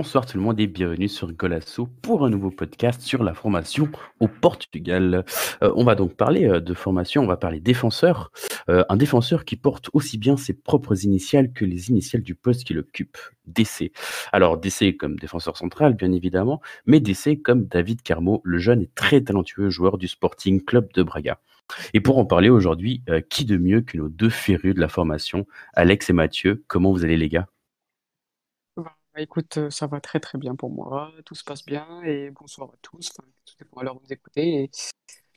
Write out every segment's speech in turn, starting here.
Bonsoir tout le monde et bienvenue sur Golasso pour un nouveau podcast sur la formation au Portugal. Euh, on va donc parler euh, de formation, on va parler défenseur. Euh, un défenseur qui porte aussi bien ses propres initiales que les initiales du poste qu'il occupe, DC. Alors DC comme défenseur central bien évidemment, mais DC comme David Carmo, le jeune et très talentueux joueur du Sporting Club de Braga. Et pour en parler aujourd'hui, qui de mieux que nos deux férus de la formation, Alex et Mathieu Comment vous allez les gars? Écoute, euh, ça va très très bien pour moi, tout se passe bien et bonsoir à tous, enfin, tout dépend à l'heure où vous écoutez. Et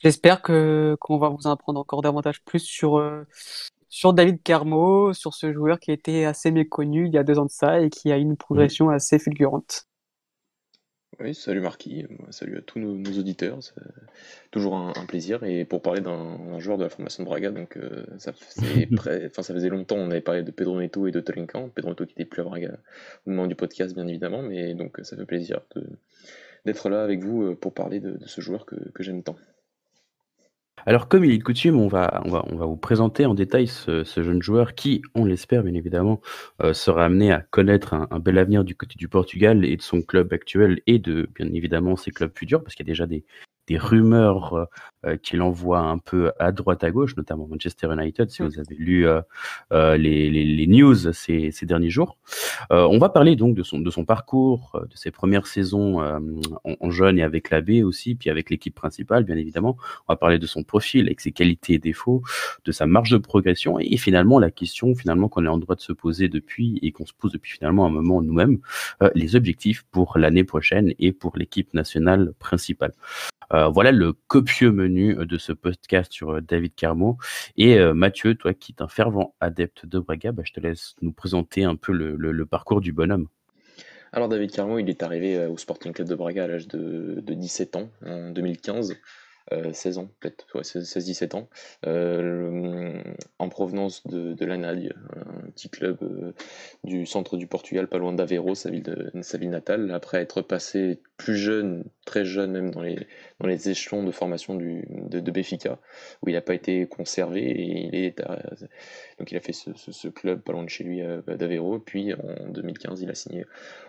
j'espère que qu'on va vous en apprendre encore davantage plus sur, euh, sur David Carmo, sur ce joueur qui était assez méconnu il y a deux ans de ça et qui a une progression assez fulgurante. Oui, salut Marquis, salut à tous nos, auditeurs, c'est toujours un, plaisir. Et pour parler d'un joueur de la formation de Braga, donc euh, ça, enfin, ça faisait longtemps, on avait parlé de Pedro Neto et de Trincan. Pedro Neto qui n'était plus à Braga au moment du podcast, bien évidemment, mais donc ça fait plaisir d'être là avec vous euh, pour parler de, ce joueur que j'aime tant. Alors, comme il est de coutume, on va, on va, on va vous présenter en détail ce, jeune joueur qui, on l'espère bien évidemment, euh, sera amené à connaître un, bel avenir du côté du Portugal et de son club actuel et de, bien évidemment, ses clubs futurs, parce qu'il y a déjà des, des rumeurs euh, euh, qu'il envoie un peu à droite à gauche, notamment Manchester United, si mm. vous avez lu euh, les, les, news ces, ces, derniers jours. on va parler donc de son, de son parcours, de ses premières saisons en, jeune et avec la B aussi, puis avec l'équipe principale, bien évidemment. On va parler de son profil, avec ses qualités et défauts, de sa marge de progression, et finalement la question finalement qu'on est en droit de se poser depuis et qu'on se pose depuis finalement un moment nous-mêmes, les objectifs pour l'année prochaine et pour l'équipe nationale principale. Euh, voilà le copieux menu euh, de ce podcast sur euh, David Carmo. Et Mathieu, toi qui es un fervent adepte de Braga, bah, je te laisse nous présenter un peu le, parcours du bonhomme. Alors David Carmo, il est arrivé au Sporting Club de Braga à l'âge de, de 17 ans, en 2015. 16 ans, peut-être, 16-17 ans, en provenance de, de un petit club du centre du Portugal, pas loin d'Aveiro, sa ville natale. Après être passé plus jeune, très jeune même dans les, dans les échelons de formation du, de, de Béfica, où il n'a pas été conservé et il est donc il a fait ce, ce, club pas loin de chez lui d'Aveiro. Puis en 2015, il a signé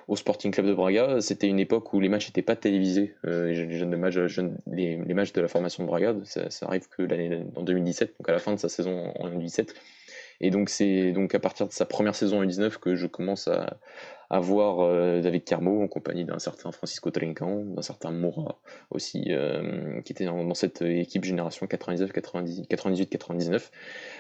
au Sporting Club de Braga. C'était une époque où les matchs n'étaient pas télévisés. Euh, les, jeunes de match, les, les, matchs de la formation de Braga, ça, ça arrive que l'année en 2017, donc à la fin de sa saison en 2017. Et donc c'est donc à partir de sa première saison en 2019 que je commence à, voir euh, David Carmo en compagnie d'un certain Francisco Trincan, d'un certain Moura aussi, euh, qui était dans, cette équipe génération 98-99.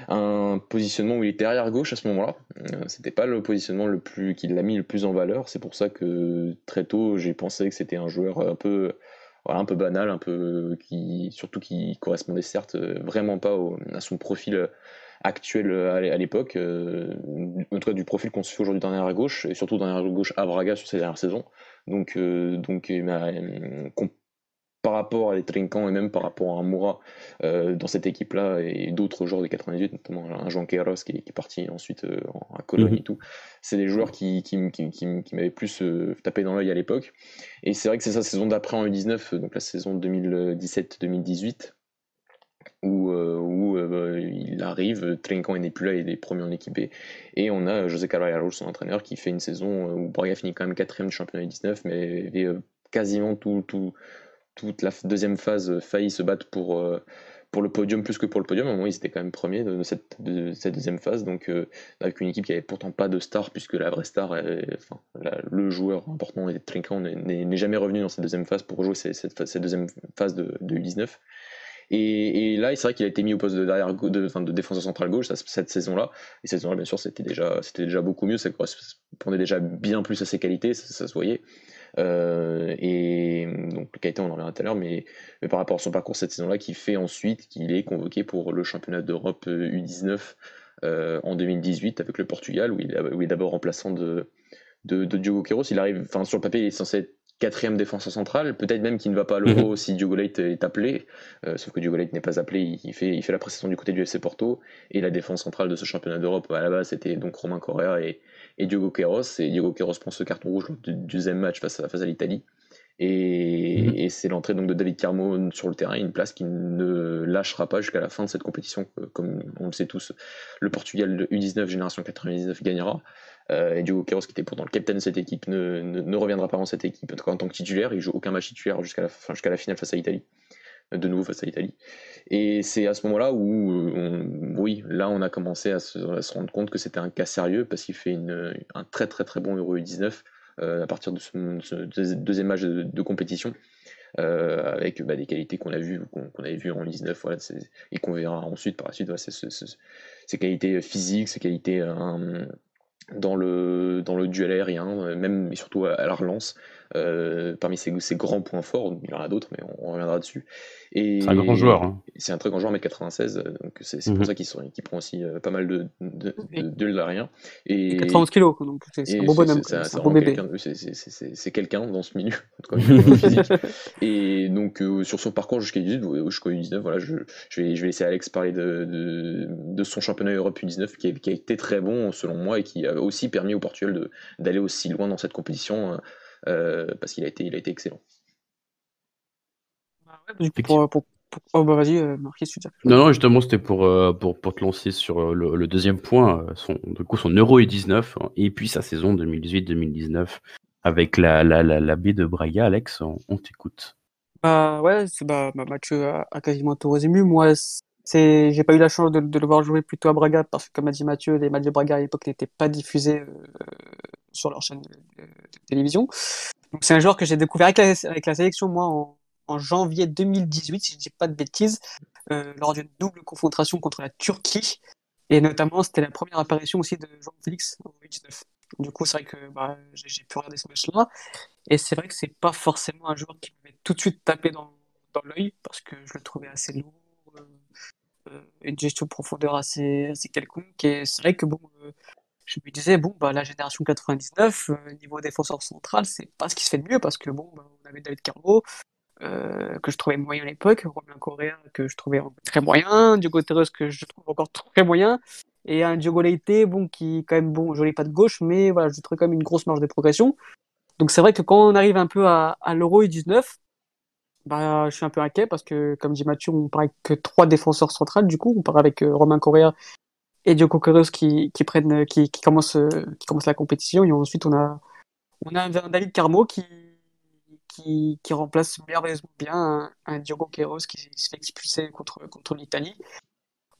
Un positionnement où il était arrière gauche à ce moment-là. Euh, c'était pas le positionnement le plus qui l'a mis le plus en valeur. C'est pour ça que très tôt j'ai pensé que c'était un joueur un peu un peu banal, un peu qui surtout qui correspondait certes vraiment pas à son profil actuel euh, à l'époque, euh, en tout cas du profil qu'on se fait aujourd'hui d'un arrière gauche, et surtout d'un arrière gauche à Braga sur ces dernières saisons. Donc, euh, donc par rapport à les Trinquants et même par rapport à un Moura dans cette équipe-là et d'autres joueurs des 98, notamment un Jean Queiroz qui, est parti ensuite à Cologne mhm. et tout, c'est des joueurs qui, qui, m'avaient plus tapé dans l'œil à l'époque. Et c'est vrai que c'est sa saison d'après en U19, donc la saison 2017-2018, où, euh, euh, bah, il arrive, Trinquant n'est plus là, il est premier en équipe et on a José Carvalho, son entraîneur, qui fait une saison où Braga finit quand même quatrième du championnat 19, mais euh, quasiment tout, tout, toute la deuxième phase failli se battre pour, le podium plus que pour le podium. Un moment, ils étaient quand même premiers de, cette, de, cette, deuxième phase, donc avec une équipe qui avait pourtant pas de star, puisque la vraie star, le joueur important, Trinquant, n'est jamais revenu dans cette deuxième phase pour jouer cette, cette, deuxième phase de, de U19. Et, là, c'est vrai qu'il a été mis au poste de, derrière, de, enfin, de défenseur central gauche cette saison-là. Et cette saison-là, bien sûr, c'était déjà, c'était déjà beaucoup mieux. Ça correspondait déjà bien plus à ses qualités, ça, se voyait. Euh, et donc, les qualités, on en reviendra tout à l'heure, mais, par rapport à son parcours cette saison-là, qui fait ensuite qu'il est convoqué pour le championnat d'Europe U19 euh, euh, en 2018 avec le Portugal, où il, est d'abord remplaçant de Diogo Queiroz. Il arrive, enfin, sur le papier, il est censé être quatrième défenseur central, peut-être même qu'il ne va pas à l'Euro mhm. si Diogo Leite est appelé, euh, sauf que Diogo Leite n'est pas appelé, il fait, il fait la prestation du côté du FC Porto, et la défense centrale de ce championnat d'Europe à la base c'était donc Romain Correa et, et Diogo Queiroz, et Diogo Queiroz prend ce carton rouge du deuxième match face à, face à l'Italie, et, mhm. et c'est l'entrée donc de David Carmo sur le terrain, une place qui ne lâchera pas jusqu'à la fin de cette compétition, comme on le sait tous, le Portugal de U19 génération 99 gagnera, et Diogo Queiroz, qui était pourtant le capitaine de cette équipe, ne, reviendra pas dans cette équipe en tant que titulaire. Il joue aucun match titulaire jusqu'à la, finale face à l'Italie de nouveau face à l'Italie. Et c'est à ce moment-là où, oui, là, on a commencé à se, rendre compte que c'était un cas sérieux parce qu'il fait une, un très très très bon Euro 19 à partir de ce, deuxième match de compétition. Euh, avec bah, des qualités qu'on a vues, qu'on avait vues en 19, voilà, et qu'on verra ensuite par la suite. Voilà, ces qualités physiques, ces qualités euh, dans le, dans le duel aérien, euh, même et surtout à, la relance. Euh, parmi ses, grands points forts, il y en a d'autres, mais on, reviendra dessus. C'est un grand joueur. Hein. C'est un très grand joueur, 1m96, euh, donc c'est pour mhm. ça qu'il prend aussi pas mal de, de, de. Et, 91 kg, donc c'est un bonhomme. C'est un bébé. C'est quelqu'un dans ce milieu, et donc sur son parcours jusqu'à 18, jusqu'au 19, voilà, je, je, vais, je vais laisser Alex parler de, de, son championnat Europe U19 qui a, qui a, été très bon selon moi et qui a aussi permis au Portugal d'aller aussi loin dans cette compétition euh, parce qu'il a été, il a été excellent. Oh, bah vas-y, euh, Non, non, justement, c'était pour, euh, pour, pour, te lancer sur le, deuxième point, son, du coup, son Euro et 19, hein, et puis sa saison 2018-2019 avec la, la, la, baie de Braga. Alex, on, t'écoute. Bah ouais, bah, bah, Mathieu a, quasiment tout résumé. Moi, c'est, j'ai pas eu la chance de, de, le voir jouer plutôt à Braga parce que, comme a dit Mathieu, les matchs de Braga à l'époque n'étaient pas diffusés sur leur chaîne de, télévision. Donc c'est un joueur que j'ai découvert avec la, sélection moi en, janvier 2018, si je dis pas de bêtises, euh, lors d'une double confrontation contre la Turquie. Et notamment, c'était la première apparition aussi de Jean-Félix en 2019. Du coup, c'est vrai que bah, j'ai pu regarder ce match-là. Et c'est vrai que c'est pas forcément un joueur qui m'avait tout de suite tapé dans, l'œil, parce que je le trouvais assez lourd, euh, euh une gestion de profondeur assez, assez quelconque. Et c'est vrai que bon, je me disais, bon, bah, la génération 99, euh, niveau défenseur central, c'est pas ce qui se fait de mieux parce que, bon, bah, on avait David Carbo, euh, que je trouvais moyen à l'époque, Romain Correa, que je trouvais très moyen, Diogo Terres, que je trouve encore très moyen, et un Diogo Leite, bon, qui, quand même, bon, joli pas de gauche, mais voilà, je trouve quand même une grosse marge de progression. Donc, c'est vrai que quand on arrive un peu à, l'Euro 19, bah, je suis un peu inquiet parce que, comme dit Mathieu, on parle que trois défenseurs centrales, du coup, on part avec euh, Romain Correa et Diogo Queiroz qui, qui prennent, qui, qui commence, qui commence la compétition. Et ensuite, on a, on a un David Carmo qui, qui, qui remplace merveilleusement bien un, Diogo Queiroz qui se fait expulser contre, contre l'Italie.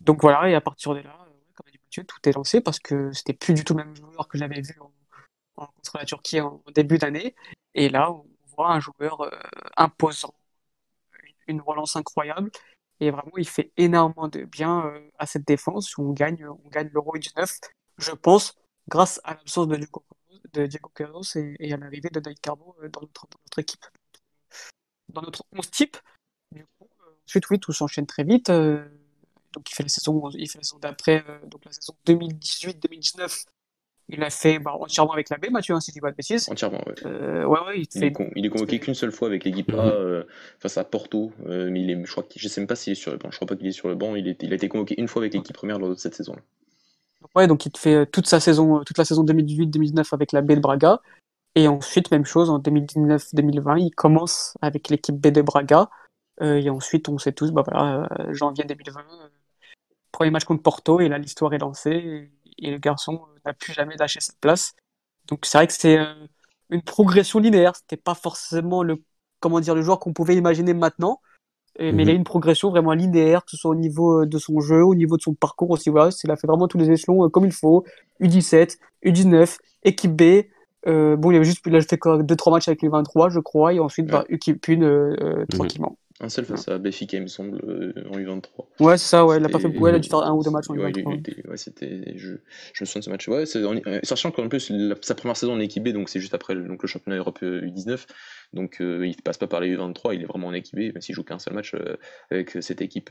Donc voilà, et à partir de là, comme a dit Mathieu, tout est lancé parce que c'était plus du tout le même joueur que j'avais vu en, contre la Turquie en, début d'année. Et là, on voit un joueur euh, imposant, une relance incroyable et vraiment, il fait énormément de bien euh, à cette défense. On gagne, on gagne l'Euro 19, je pense, grâce à l'absence de Diego, de Carlos et, à l'arrivée de David Carbo euh, dans notre, dans notre, équipe. Dans notre 11 type, du coup, euh, ensuite, oui, tout s'enchaîne très vite. donc, il fait la saison, il fait la saison d'après, donc la saison 2018-2019 il a fait bah, entièrement avec la B, Mathieu, hein, si je dis pas de bêtises. Entièrement, ouais. Euh, ouais, ouais il, est convoqué qu'une seule fois avec l'équipe A euh, face à Porto, euh, mais il est, je crois je sais même pas s'il est sur le banc. Je crois pas qu'il est sur le banc. Il, est, il a été convoqué une fois avec l'équipe première lors de cette saison-là. Ouais, donc il te fait toute sa saison, toute la saison 2018-2019 avec la B de Braga, et ensuite même chose en 2019-2020, il commence avec l'équipe B de Braga, et ensuite on sait tous, bah voilà, janvier 2020, premier match contre Porto, et là l'histoire est lancée et le garçon euh, n'a plus jamais lâché sa place. Donc c'est vrai que c'est euh, une progression linéaire. C'était pas forcément le comment dire le joueur qu'on pouvait imaginer maintenant, mais il a mhm. une progression vraiment linéaire, que ce soit au niveau euh, de son jeu, au niveau de son parcours aussi. Voilà, il a fait vraiment tous les échelons comme il faut. U17, U19, équipe B. bon, il avait juste il a fait 2-3 matchs avec les 23, je crois, et ensuite bah, équipe 1 mhm. tranquillement. Un seul face à Béfica, il me semble, euh, en U23. Ouais, c'est ça, ouais, il a pas fait ouais, il a dû faire un ou deux matchs en U23. Ouais, c'était. Je... je, me souviens de ce match. Ouais, euh, sachant qu'en plus, sa première saison en équipe B, donc c'est juste après donc, le championnat Europe U19. Donc euh, il ne passe pas par les U23, il est vraiment en équipe B, même s'il joue qu'un seul match euh, avec cette équipe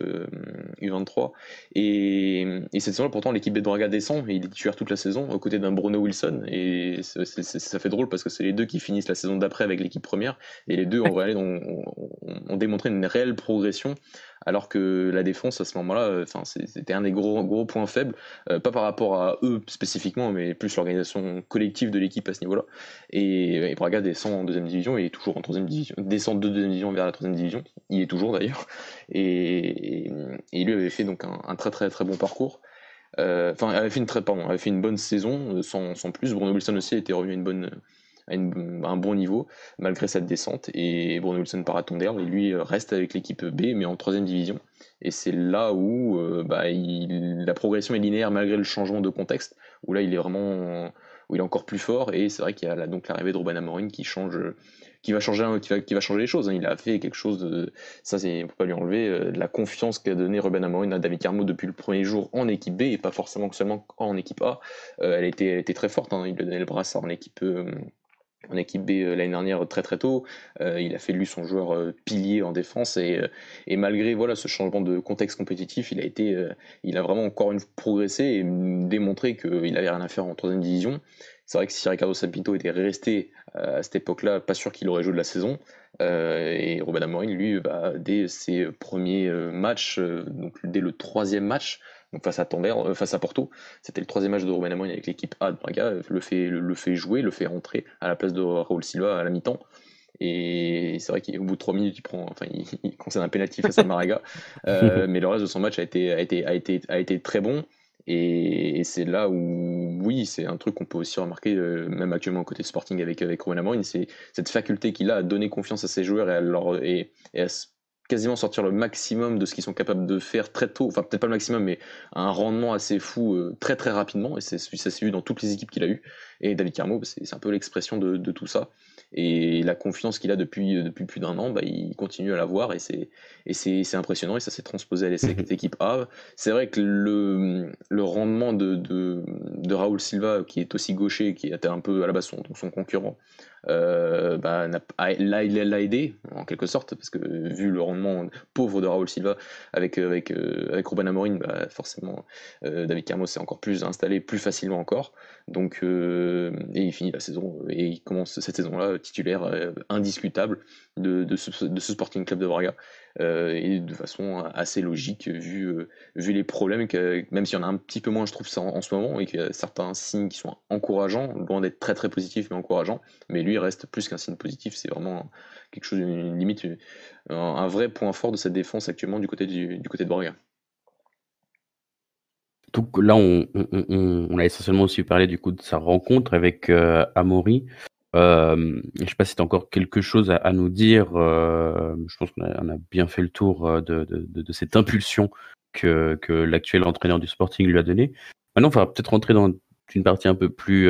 U23. Euh, et, et cette saison-là, pourtant, l'équipe B de Braga descend et il est titulaire toute la saison aux côtés d'un Bruno Wilson. Et ça fait drôle parce que c'est les deux qui finissent la saison d'après avec l'équipe première. Et les deux, en ont, démontré une réelle progression alors que la défense à ce moment-là, euh, enfin c'était un des gros gros points faibles, euh, pas par rapport à eux spécifiquement, mais plus l'organisation collective de l'équipe à ce niveau-là. Et, Braga descend en deuxième division, et est toujours en troisième division, descend de deuxième division vers la troisième division, il est toujours d'ailleurs, et, et, lui avait fait donc un, très très très bon parcours. Enfin, avait fait une très, pardon, avait fait une bonne saison sans, sans, plus. Bruno Wilson aussi était revenu à une bonne, un bon niveau malgré cette descente. Et Bruno Wilson part à et lui reste avec l'équipe B mais en troisième division. Et c'est là où bah, il, la progression est linéaire malgré le changement de contexte. Où là il est vraiment où il est encore plus fort. Et c'est vrai qu'il y a donc l'arrivée de Ruben Amorim qui change qui va changer, qui va, qui va changer les choses. Hein. Il a fait quelque chose de, ça c'est, peut pas lui enlever, euh, la confiance qu'a donné Ruben Amorim à David Carmo depuis le premier jour en équipe B et pas forcément seulement en équipe A. Euh, elle, était, elle était très forte, hein. il lui a donné le brassard en équipe, euh, en équipe B l'année dernière très très tôt. il a fait de lui son joueur pilier en défense et, malgré voilà ce changement de contexte compétitif, il a été, il a vraiment encore une progressé et démontré qu'il avait rien à faire en troisième division. C'est vrai que si Ricardo Sapinto était resté euh, à cette époque-là, pas sûr qu'il aurait joué de la saison. Euh, et Robin Amorim, lui, bah, dès ses premiers euh, matchs, donc dès le troisième match, donc face à face à Porto, c'était le troisième match de Robin Amorim avec l'équipe A de Braga, le fait, le, fait jouer, le fait rentrer à la place de Raúl Silva à la mi-temps. Et c'est vrai qu'au bout de trois minutes, il prend, enfin, il, concerne un pénalty face à Maraga. mais le reste de son match a été, a été, a été, a été très bon. Et, c'est là où, oui, c'est un truc qu'on peut aussi remarquer, euh, même actuellement côté Sporting avec, avec Romain Amorim, c'est cette faculté qu'il a à donner confiance à ses joueurs et à, leur, et, à quasiment sortir le maximum de ce qu'ils sont capables de faire très tôt, enfin peut-être pas le maximum, mais à un rendement assez fou euh, très très rapidement, et ça s'est vu dans toutes les équipes qu'il a eues. Et David Carmo, bah, c'est un peu l'expression de, de, tout ça. Et la confiance qu'il a depuis, depuis plus d'un an, bah, il continue à l'avoir et c'est, et c'est, impressionnant et ça s'est transposé à l'équipe équipe A. C'est vrai que le, le rendement de, de, de, Raoul Silva, qui est aussi gaucher, qui était un peu à la base son, son concurrent, euh, bah, l'a aidé en quelque sorte parce que vu le rendement pauvre de Raoul Silva avec avec euh, avec Ruben bah, forcément euh, David Carmo s'est encore plus installé plus facilement encore. Donc et il finit la saison et il commence cette saison là titulaire indiscutable de, de, ce, Sporting Club de Braga. Euh, et de façon assez logique vu, euh, vu les problèmes, que, même s'il y en a un petit peu moins, je trouve, ça en, ce moment, et qu'il y a certains signes qui sont encourageants, loin d'être très très positifs, mais encourageants, mais lui reste plus qu'un signe positif, c'est vraiment quelque chose, une limite, un, vrai point fort de cette défense actuellement du côté, du, côté de Braga. Donc là, on, a essentiellement aussi parlé du coup de sa rencontre avec euh, Amaury. Euh, je ne sais pas si tu as encore quelque chose à, nous dire. Euh, je pense qu'on a, bien fait le tour euh, de, cette impulsion que, que l'actuel entraîneur du Sporting lui a donné. Maintenant, on va peut-être rentrer dans une partie un peu plus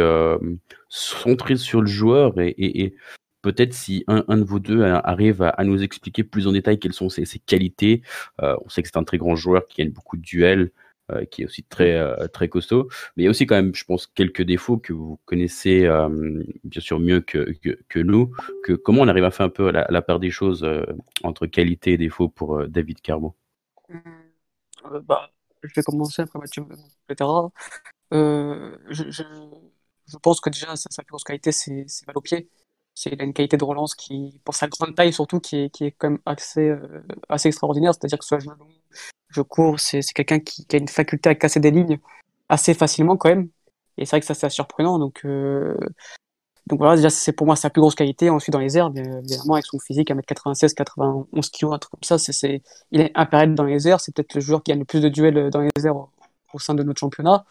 centrée sur le joueur et, et, peut-être si un, un, de vous deux arrive à, nous expliquer plus en détail quelles sont ses, ses qualités. on sait que c'est un très grand joueur qui gagne beaucoup de duels. Euh, qui est aussi très, euh, très costaud. Mais il y a aussi quand même, je pense, quelques défauts que vous connaissez euh, bien sûr mieux que, que, nous. Que, comment on arrive à faire un peu la, la part des choses entre qualité et défaut pour David Carbo bah, Je vais commencer après Mathieu, etc. je, je, je, pense que déjà, sa, plus grosse qualité, c'est mal au pied. C'est une qualité de relance qui, pour sa grande taille surtout, qui est, qui est quand même assez, assez extraordinaire. C'est-à-dire que soit long, je cours, c'est quelqu'un qui, a une faculté à casser des lignes assez facilement quand même. Et c'est vrai que ça c'est surprenant. Donc, euh, donc voilà, déjà c'est pour moi sa plus grosse qualité. Ensuite dans les airs, évidemment avec son physique 1m96, 91 kg, un truc comme ça, c'est il est impérial dans les airs. C'est peut-être le joueur qui a le plus de duels dans les airs au, sein de notre championnat.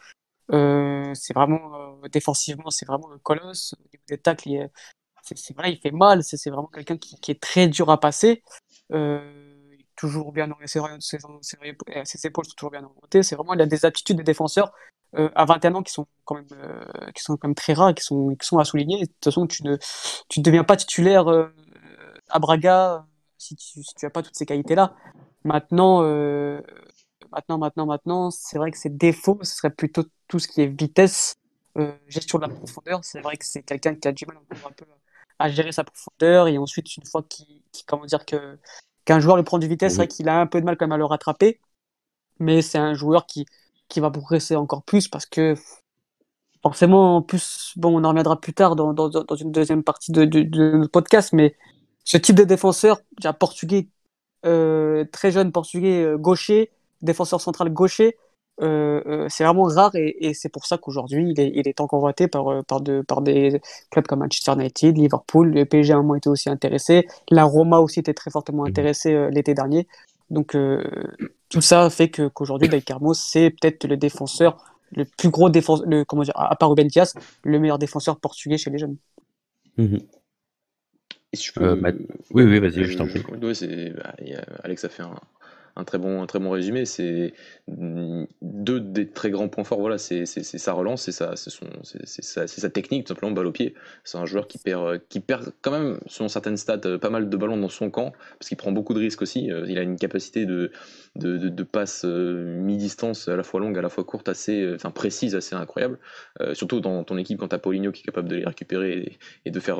Euh, c'est vraiment euh, défensivement, c'est vraiment un colosse. Au niveau des tacles, il, c'est, vrai, il fait mal. C'est, vraiment quelqu'un qui, qui, est très dur à passer. Euh, toujours bien ses, ses, ses, épaules sont toujours bien orientées. C'est vraiment, il a des aptitudes de défenseur euh, à 21 ans qui sont quand même, euh, qui sont quand même très rares, qui sont, qui sont à souligner. De toute façon, tu ne, tu ne deviens pas titulaire euh, à Braga si tu, si tu as pas toutes ces qualités-là. Maintenant, maintenant, maintenant, maintenant, c'est vrai que ses défauts, ce serait plutôt tout ce qui est vitesse, gestion de la profondeur. C'est vrai que c'est quelqu'un qui a du mal un peu à gérer sa profondeur et ensuite une fois qu'il, comment dire que qu'un joueur lui prend du vitesse, c'est vrai qu'il a un peu de mal quand même à le rattraper. Mais c'est un joueur qui, qui va progresser encore plus parce que forcément, en plus, bon, on en reviendra plus tard dans, dans, dans une deuxième partie de, de, de, notre podcast, mais ce type de défenseur, déjà portugais, euh, très jeune portugais euh, gaucher, défenseur central gaucher, euh, euh, c'est vraiment rare et, et c'est pour ça qu'aujourd'hui il est, il est encore convoité par, euh, par, de, par des clubs comme Manchester United, Liverpool, le PSG a un moment été aussi intéressé, la Roma aussi était très fortement mhm. intéressée l'été dernier. Donc tout ça fait que qu'aujourd'hui, Carmo, c'est peut-être le défenseur, le plus gros défenseur, le, comment dire, à part Ruben Dias, le meilleur défenseur portugais chez les jeunes. Mmh oui, oui, vas-y, je t'en prie. Bah, Alex a fait un, un très bon, un très bon résumé. C'est deux des très grands points forts. Voilà, c'est sa relance, c'est sa, sa, sa, technique, tout simplement, balle au pied. C'est un joueur qui perd, qui perd quand même, selon certaines stats, pas mal de ballons dans son camp, parce qu'il prend beaucoup de risques aussi. Il a une capacité de, de, de, passe euh, mi-distance, à la fois longue, à la fois courte, assez, euh, enfin précise, assez incroyable. Euh, surtout dans ton équipe quand tu as Paulinho qui est capable de les récupérer et, de faire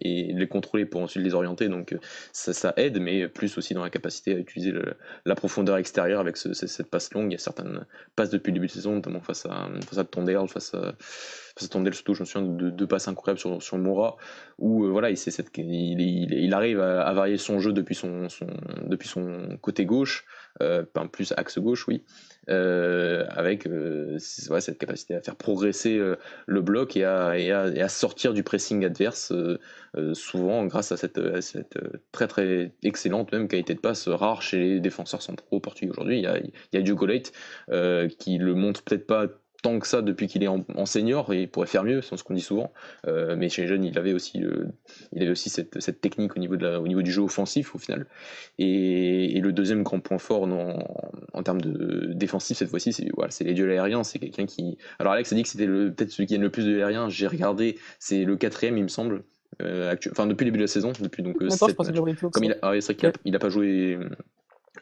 et, les contrôler pour ensuite les orienter. Donc ça, aide, mais plus aussi dans la capacité à utiliser la profondeur extérieure avec cette passe longue. Il y a certaines passes depuis le début de saison, notamment face à, face à face à face à surtout, je me souviens de deux passes incroyables sur, sur Moura, où voilà, il, cette, il, il, arrive à, varier son jeu depuis son, depuis son côté gauche, euh, plus axe gauche, oui, euh, avec euh, cette capacité à faire progresser le bloc et à, et, à, sortir du pressing adverse, souvent grâce à cette, très très excellente même qualité de passe rare chez les défenseurs centraux portugais aujourd'hui. Il y a, il y a Diogo Leite qui le montre peut-être pas tant que ça depuis qu'il est en, senior et il pourrait faire mieux, c'est ce qu'on dit souvent. Euh, mais chez les jeunes, il avait aussi, il avait aussi cette, cette, technique au niveau, de la, au niveau du jeu offensif au final. Et, et le deuxième grand point fort en, en termes de défensif cette fois-ci, c'est voilà, les duels aériens. C'est quelqu'un qui. Alors Alex a dit que c'était peut-être celui qui gagne le plus de aériens. J'ai regardé, c'est le quatrième, il me semble. Euh, enfin depuis le début de la saison, depuis donc. Euh, comme il a, ah, c'est vrai qu'il a, pas joué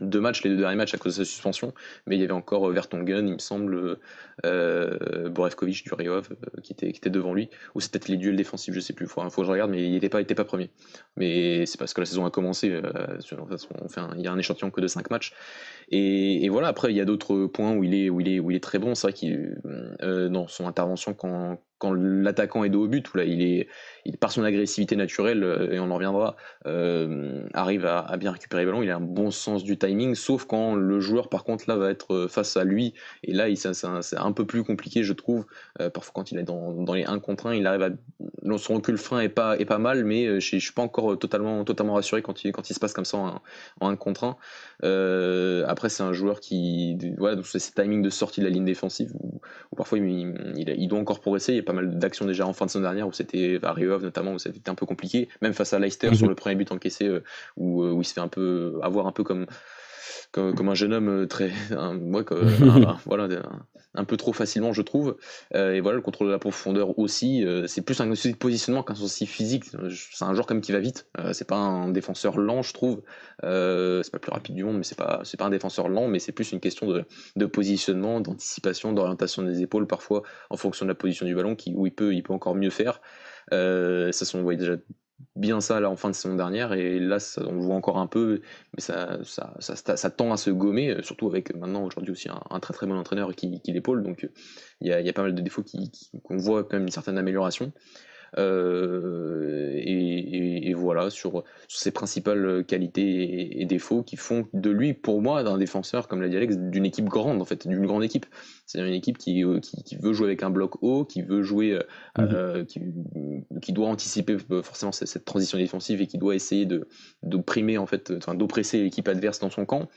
deux matchs, les deux derniers matchs à cause de sa suspension, mais il y avait encore euh, Vertonghen, il me semble, euh, Borevkovic du Riov euh, qui, était, qui était devant lui, ou c'est peut-être les duels défensifs, je sais plus, il faut, que je regarde, mais il n'était pas, pas premier. Mais c'est parce que la saison a commencé, euh, il y a un échantillon que de 5 matchs. Et, voilà, après il y a d'autres points où il est, où il est, où il est très bon, c'est vrai qu'il, euh, dans son intervention quand, quand l'attaquant est dos au but, où là il est, il, par son agressivité naturelle, euh, et on en reviendra, euh, arrive à, bien récupérer le ballon, il a un bon sens du timing, sauf quand le joueur par contre là va être euh, face à lui, et là c'est un, peu plus compliqué je trouve, parfois quand il est dans, les 1 contre 1, il arrive à... son recul frein est pas, est pas mal, mais je, ne suis pas encore totalement, totalement rassuré quand il, quand il se passe comme ça en, en 1 contre 1. après c'est un joueur qui, voilà, c'est ce timing de sortie de la ligne défensive, où, parfois il, il, doit encore progresser, pas mal d'actions déjà en fin de saison dernière où c'était à notamment où c'était un peu compliqué, même face à Leicester sur mhm. le premier but encaissé euh, où, euh, où, il se fait un peu avoir un peu comme comme, un jeune homme euh, très voilà un, peu trop facilement je trouve. Et voilà le contrôle de la profondeur aussi c'est plus un souci de positionnement qu'un souci physique. C'est un joueur comme qui va vite. C'est pas un défenseur lent je trouve. C'est pas le plus rapide du monde mais c'est pas c'est pas un défenseur lent mais c'est plus une question de, positionnement d'anticipation d'orientation des épaules parfois en fonction de la position du ballon qui, où il peut il peut encore mieux faire. Ça on déjà bien ça là en fin de saison dernière et là on le voit encore un peu mais ça, ça, ça, tend à se gommer euh, surtout avec maintenant aujourd'hui aussi un, très très bon entraîneur qui, qui l'épaule donc euh, il y a, pas mal de défauts qu'on qui, voit quand même une certaine amélioration euh, et, voilà, sur, ses principales qualités et, défauts qui font de lui, pour moi, d'un défenseur, comme l'a dit Alex, d'une équipe grande, en fait, d'une grande équipe. C'est une équipe qui, euh, qui, veut jouer avec un bloc haut, qui veut jouer, euh, mhm. qui, doit anticiper forcément cette, transition défensive et qui doit essayer de, d'opprimer, en fait, enfin, d'oppresser l'équipe adverse dans son camp.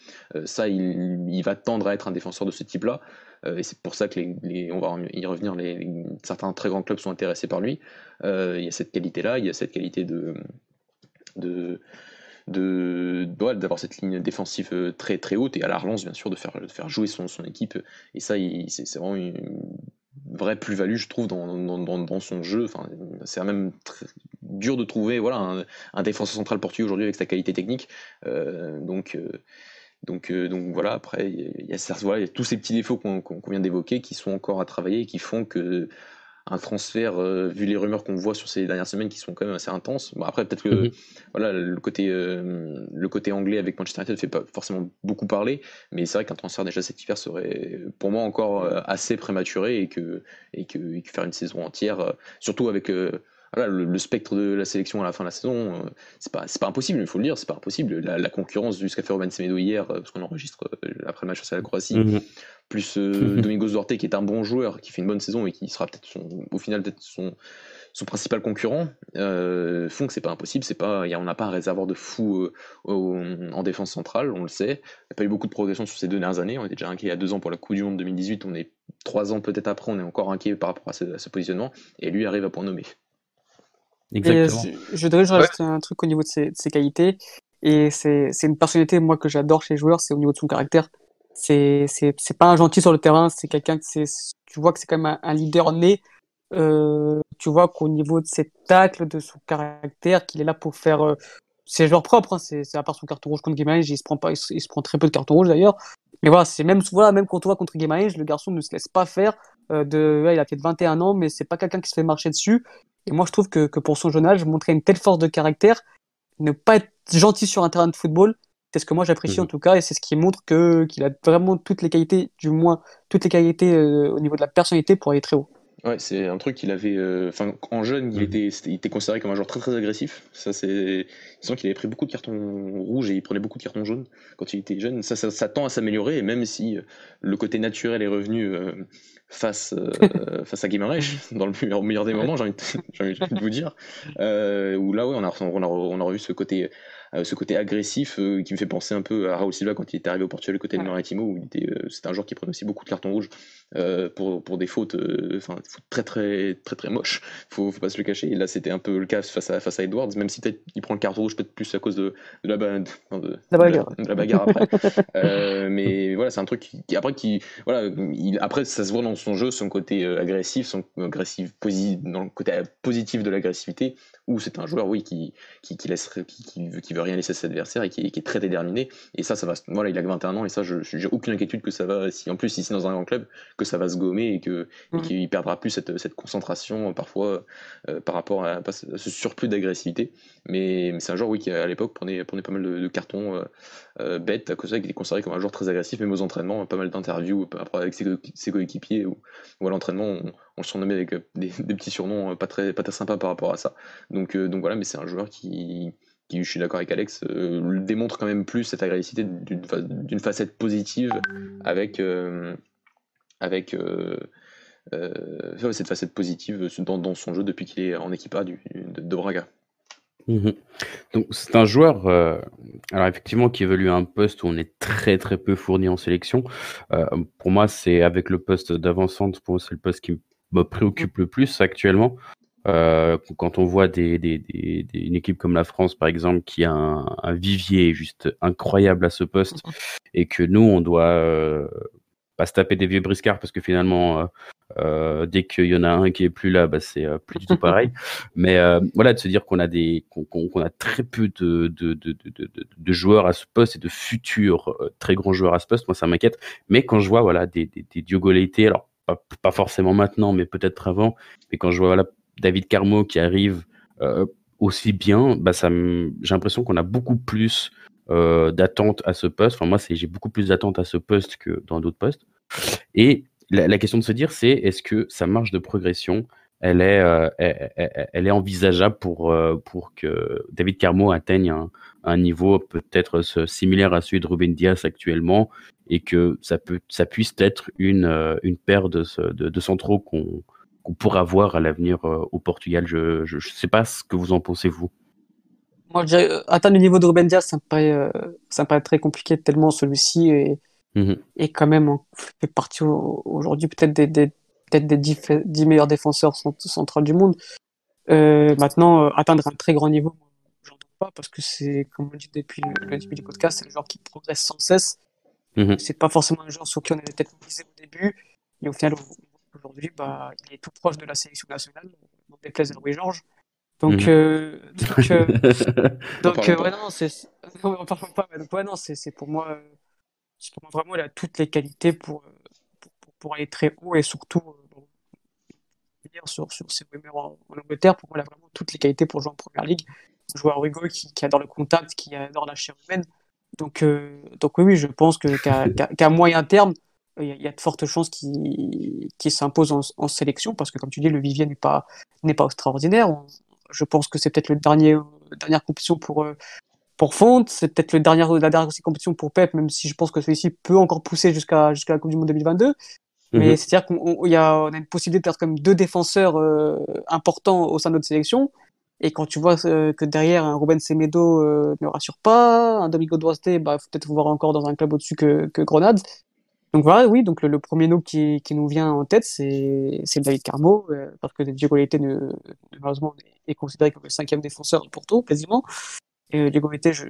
ça, il, il va tendre à être un défenseur de ce type-là. Euh, et c'est pour ça que les, on va y revenir, les, certains très grands clubs sont intéressés par lui. Euh, il y a cette qualité-là, il y a cette qualité de, de de d'avoir cette ligne défensive euh, très très haute et à la relance bien sûr de faire, de faire jouer son, son équipe. Et ça c'est vraiment une vraie plus-value je trouve dans, dans, dans, son jeu. Enfin, c'est même très dur de trouver voilà un, défenseur central portugais aujourd'hui avec sa qualité technique. Donc donc, euh, donc voilà, après, il y, a, tous ces petits défauts qu'on vient d'évoquer qui sont encore à travailler et qui font que un transfert, euh, vu les rumeurs qu'on voit sur ces dernières semaines qui sont quand même assez intenses. Bon, après, peut-être que mhm. voilà, le, côté, euh, le côté anglais avec Manchester United ne fait pas forcément beaucoup parler, mais c'est vrai qu'un transfert déjà cet hiver serait pour moi encore assez prématuré et que, et que, et que faire une saison entière, surtout avec voilà, le, spectre de la sélection à la fin de la saison, euh, c'est pas, pas impossible, il faut le dire, c'est pas impossible. La, concurrence du fait Robin Semedo hier, euh, parce qu'on enregistre euh, après le match face à la Croatie, mhm. plus Domingos Duarte qui est un bon joueur, qui fait une bonne saison et qui sera peut-être au final peut-être son, son principal concurrent font que c'est pas impossible. C'est pas, y a, on n'a pas un réservoir de fou en défense centrale, on le sait. Il n'y a pas eu beaucoup de progression sur ces deux dernières années. On était déjà inquiet il y a deux ans pour la Coupe du Monde 2018. On est trois ans peut-être après, on est encore inquiet par rapport à ce, positionnement. Et lui arrive à point nommé. Exactement. je, voudrais rajouter un truc au niveau de ses, qualités. Et c'est une personnalité, moi, que j'adore chez les joueurs, c'est au niveau de son caractère. C'est pas un gentil sur le terrain, c'est quelqu'un que tu vois que c'est quand même un, leader né. Euh, tu vois qu'au niveau de ses tacles, de son caractère, qu'il est là pour faire euh, ses joueurs propres. Hein, c'est à part son carton rouge contre Guimarães, il se prend pas, il se, prend très peu de cartons rouges d'ailleurs. Mais voilà, c'est même voilà, même quand on voit contre Guimarães, le garçon ne se laisse pas faire. Euh, de, il a peut-être 21 ans, mais c'est pas quelqu'un qui se fait marcher dessus. Et moi, je trouve que, que pour son jeune âge, montrer une telle force de caractère, ne pas être gentil sur un terrain de football, c'est ce que moi j'apprécie en mhm. tout cas, et c'est ce qui montre que qu'il a vraiment toutes les qualités, du moins toutes les qualités euh, au niveau de la personnalité pour aller très haut. Ouais, c'est un truc qu'il avait. Euh, enfin, en jeune, il mhm. était, il était considéré comme un joueur très très agressif. Ça, c'est. Il qu'il avait pris beaucoup de cartons rouges et il prenait beaucoup de cartons jaunes quand il était jeune. Ça, ça, tend à s'améliorer, et même si euh, le côté naturel est revenu face, face à Guimarães, dans le meilleur, meilleur des moments, j'ai envie, de vous dire, où là, ouais, on a, on a, on a revu ce côté euh, ce côté agressif euh, qui me fait penser un peu à Raúl Silva quand il était arrivé au Portugal côté de Maritimo, où c'était euh, un joueur qui prenait aussi beaucoup de cartons rouges pour, pour des fautes, enfin très très très très moches. Faut, faut pas se le cacher. Et là, c'était un peu le cas face à face à Edwards, même si peut-être il prend le carton rouge peut-être plus à cause de, de, la, de, la, bagarre. De la, bagarre après. mais voilà, c'est un truc qui, après qui voilà, il, après ça se voit dans son jeu, son côté agressif, son agressif dans le côté positif de l'agressivité, où c'est un joueur oui qui qui, qui laisse qui, qui, qui veut rien laisser à ses adversaires et qui, est très déterminé. Et ça, ça va. Voilà, il a 21 ans et ça, je n'ai aucune inquiétude que ça va. Si en plus ici dans un grand club, que ça va se gommer et que mmh. qu'il perdra plus cette, cette concentration parfois euh, par rapport à, ce surplus d'agressivité. Mais, mais c'est un joueur oui qui à l'époque prenait, prenait pas mal de, cartons euh, euh, bêtes à cause de ça, qui était considéré comme un joueur très agressif, même aux entraînements, pas mal d'interviews avec ses, coéquipiers ou, à l'entraînement. On, le surnommait avec des, petits surnoms pas très, pas très sympas par rapport à ça. Donc, donc voilà, mais c'est un joueur qui, qui, je suis d'accord avec Alex, euh, démontre quand même plus cette agressivité d'une facette positive avec, euh, avec euh, cette facette positive dans, dans, son jeu depuis qu'il est en équipa du, de, Braga. Mhm. Donc c'est un joueur, alors effectivement, qui évolue à un poste où on est très très peu fourni en sélection. pour moi, c'est avec le poste d'avancante, pour moi c'est le poste qui me préoccupe le plus actuellement. Euh, quand on voit des, des, des, une équipe comme la France, par exemple, qui a un, vivier juste incroyable à ce poste, mmh et que nous, on doit euh, pas se taper des vieux briscards, parce que finalement, euh, euh dès qu'il y en a un qui est plus là, bah, c'est euh, plus du tout pareil. Mais voilà, de se dire qu'on a des, qu'on a très peu de de, de, de, joueurs à ce poste et de futurs très grands joueurs à ce poste, moi ça m'inquiète. Mais quand je vois voilà des, des, des Diogo Leite, alors pas, pas, forcément maintenant, mais peut-être avant, mais quand je vois voilà David Carmo qui arrive aussi bien, bah ça j'ai l'impression qu'on a beaucoup plus euh, d'attentes à ce poste. Enfin, moi, j'ai beaucoup plus d'attentes à ce poste que dans d'autres postes. Et la, question de se dire, c'est est-ce que sa marge de progression, elle est, euh, elle, est envisageable pour, pour que David Carmo atteigne un, niveau peut-être similaire à celui de Ruben Diaz actuellement et que ça, peut, ça puisse être une, une paire de, de, de centraux qu'on pourra voir à l'avenir euh, au Portugal. Je ne sais pas ce que vous en pensez, vous. Moi, je dirais, euh, atteindre le niveau de Ruben Diaz, ça me paraît, euh, ça me paraît très compliqué, tellement celui-ci est, mmh quand même fait partie aujourd'hui peut-être des, des, peut-être des dix, meilleurs défenseurs centraux du monde. maintenant, atteindre un très grand niveau, j'en doute pas, parce que c'est, comme on dit depuis le début du podcast, c'est le joueur qui progresse sans cesse. Mmh c'est pas forcément un joueur sur qui on avait peut-être misé au début, et au final, Aujourd'hui, bah, il est tout proche de la sélection nationale, on déplaise à Louis-Georges. Donc, mhm. euh, donc, euh, donc euh, ouais, non, c'est, on parle pas, donc, ouais, non, c'est, c'est pour moi, c'est pour moi vraiment, il a toutes les qualités pour, pour, pour aller très haut et surtout, bon, sur, sur ses rumeurs en, Angleterre, pour moi, il a vraiment toutes les qualités pour jouer en première ligue. Un joueur Hugo qui, qui adore le contact, qui adore la chair humaine. Donc, donc oui, oui, je pense que, qu'à, moyen terme, il y, a de fortes chances qu'il qui s'impose en, sélection parce que, comme tu dis, le vivier n'est pas, n'est pas extraordinaire. Je pense que c'est peut-être le dernier, dernière compétition pour, euh, pour Fonte, c'est peut-être le dernier, la dernière compétition pour Pep, même si je pense que celui-ci peut encore pousser jusqu'à jusqu'à la Coupe du Monde 2022. Mais mhm. c'est-à-dire qu'on y a, on a une possibilité de perdre comme deux défenseurs importants au sein de notre sélection. Et quand tu vois que derrière, un Ruben Semedo ne rassure pas, un Domingo Duarte, bah, faut peut-être voir encore dans un club au-dessus que, que Grenade. Donc voilà, oui, donc le, premier nom qui, qui, nous vient en tête, c'est David Carmo, euh, parce que Diego Leite, ne, malheureusement, est considéré comme le cinquième défenseur de Porto, quasiment. Et euh, Diego Leite, je,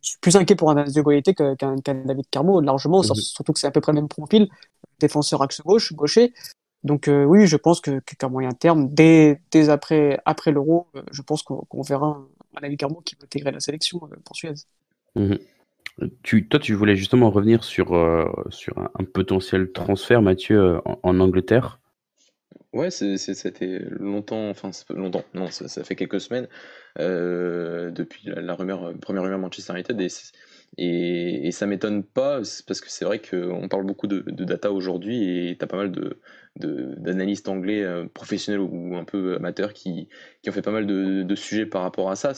suis plus inquiet pour un Diego Leite qu'un David Carmo, largement, mhm. surtout que c'est à peu près le même profil, défenseur axe gauche, gaucher. Donc euh, oui, je pense que qu'à moyen terme, dès, dès après, après l'Euro, je pense qu'on verra un, David Carmo qui va intégrer la sélection pour Suez. Mhm. Tu, toi, tu voulais justement revenir sur, euh, sur un, potentiel transfert, Mathieu, euh, en, Angleterre. Ouais, c'était longtemps, enfin longtemps, non, ça, fait quelques semaines euh, depuis la, rumeur, première rumeur Manchester United et et, et ça m'étonne pas, parce que c'est vrai qu'on parle beaucoup de, data aujourd'hui et tu as pas mal de, d'analystes anglais euh, professionnels ou un peu amateurs qui, qui ont fait pas mal de, sujets par rapport à ça.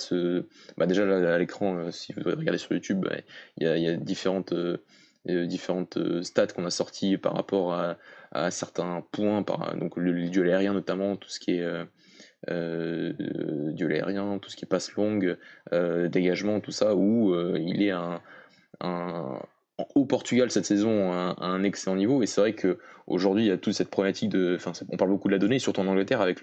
Bah déjà à l'écran, euh, si vous regardez sur YouTube, bah, il y, a, différentes, euh, différentes stats qu'on a sorties par rapport à, certains points, par, donc le, le duel aérien notamment, tout ce qui est euh, duel aérien, tout ce qui passe longue, euh, dégagement, tout ça, où euh, il est un, au Portugal cette saison à un, excellent niveau. Et c'est vrai qu'aujourd'hui, il y a toute cette problématique de. Enfin, on parle beaucoup de la donnée, surtout en Angleterre, avec